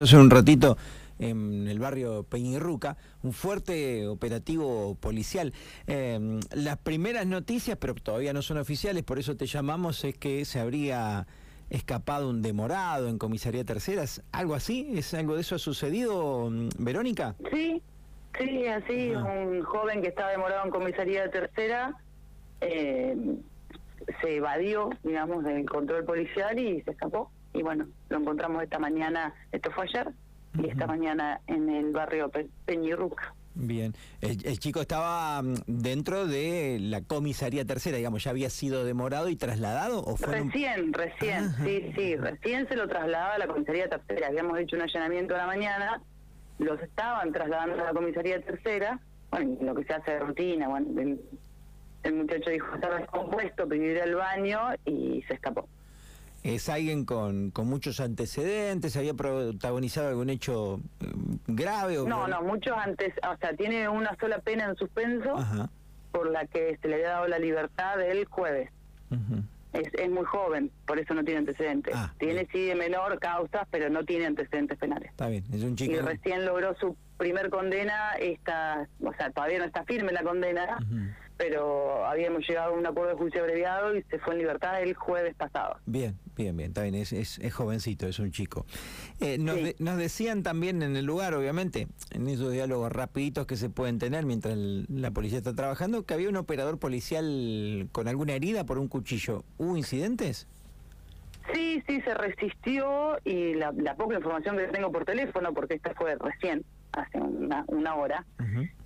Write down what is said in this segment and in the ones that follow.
Hace un ratito en el barrio Peñirruca, un fuerte operativo policial. Eh, las primeras noticias, pero todavía no son oficiales, por eso te llamamos, es que se habría escapado un demorado en comisaría tercera. ¿Algo así? ¿Es algo de eso ha sucedido, mm, Verónica? Sí, sí, así, un joven que estaba demorado en comisaría tercera eh, se evadió, digamos, del control policial y se escapó y bueno, lo encontramos esta mañana, esto fue ayer, y esta mañana en el barrio Peñirruca. Bien, el, chico estaba mm, dentro de la comisaría tercera, digamos, ya había sido demorado y trasladado o fue recién, recién, sí, sí, recién se lo trasladaba a la comisaría tercera. Habíamos hecho un allanamiento a la mañana, los estaban trasladando a la comisaría tercera, bueno, lo que se hace de rutina, bueno, el, el muchacho dijo estaba descompuesto, pidió ir al baño y se escapó es alguien con, con muchos antecedentes, había protagonizado algún hecho eh, grave. O no, no, muchos antes, o sea, tiene una sola pena en suspenso por la que se le había dado la libertad el jueves. es, es muy joven, por eso no tiene antecedentes. Ah, tiene sí de menor causas, pero no tiene antecedentes penales. Está bien, es un chico. Y recién logró su primer condena, esta, o sea, todavía no está firme la condena pero habíamos llegado a un acuerdo de juicio abreviado y se fue en libertad el jueves pasado. Bien, bien, bien, está bien, es, es, jovencito, es un chico. Eh, nos, nos, decían también en el lugar, obviamente, en esos diálogos rapiditos que se pueden tener mientras la policía está trabajando, que había un operador policial con alguna herida por un cuchillo. ¿Hubo incidentes? Sí, sí, se resistió y la, la poca información que tengo por teléfono, porque esta fue recién, hace una, una hora,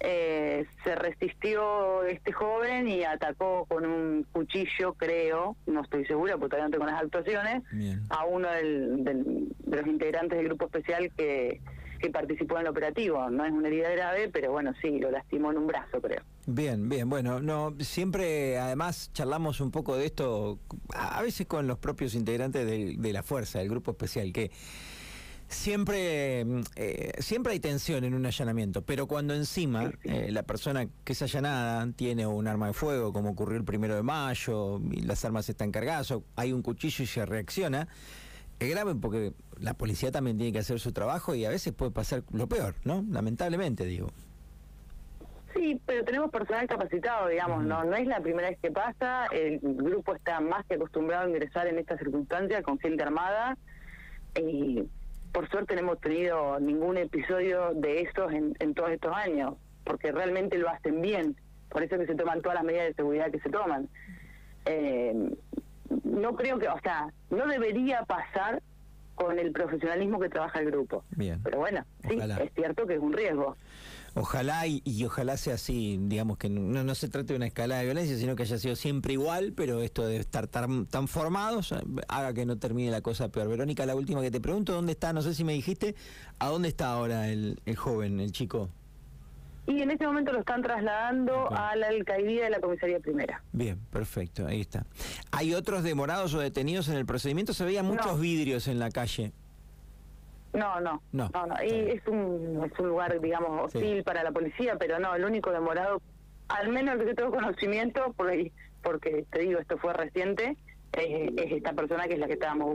eh, se resistió este joven y atacó con un cuchillo, creo, no estoy segura porque todavía no tengo las actuaciones, a uno del, de los integrantes del grupo especial que, que participó en el operativo. No es una herida grave, pero bueno, sí, lo lastimó en un brazo, creo. Bien, bien, bueno, no siempre además charlamos un poco de esto, a veces con los propios integrantes de, de la fuerza, del grupo especial, que Siempre, mm, eh, siempre hay tensión en un allanamiento, pero cuando encima eh, la persona que es allanada tiene un arma de fuego, como ocurrió el primero de mayo, y las armas están cargadas, o hay un cuchillo y se reacciona, es grave porque la policía también tiene que hacer su trabajo y a veces puede pasar lo peor, ¿no? Lamentablemente, digo. Sí, pero tenemos personal capacitado, digamos, no no es la primera vez que pasa, el grupo está más que acostumbrado a ingresar en estas circunstancias con gente armada y por suerte no hemos tenido ningún episodio de esos en, todos estos años, porque realmente lo hacen bien, por eso que se toman todas las medidas de seguridad que se toman. Eh, no creo que, o sea, no debería pasar con el profesionalismo que trabaja el grupo. Bien. Pero bueno, sí, es cierto que es un riesgo. Ojalá y, ojalá sea así, digamos que no, no se trate de una escalada de violencia, sino que haya sido siempre igual, pero esto de estar tan, tan formados haga que no termine la cosa peor. Verónica, la última que te pregunto, ¿dónde está? No sé si me dijiste, ¿a dónde está ahora el, el joven, el chico? Y en este momento lo están trasladando a la alcaldía de la comisaría primera. Bien, perfecto, ahí está. ¿Hay otros demorados o detenidos en el procedimiento? Se veían muchos vidrios en la calle. No, no, no, no, Y es un, es un lugar, digamos, hostil para la policía, pero no, el único demorado, al menos el que tengo conocimiento, por porque te digo, esto fue reciente, es esta persona que es la que estábamos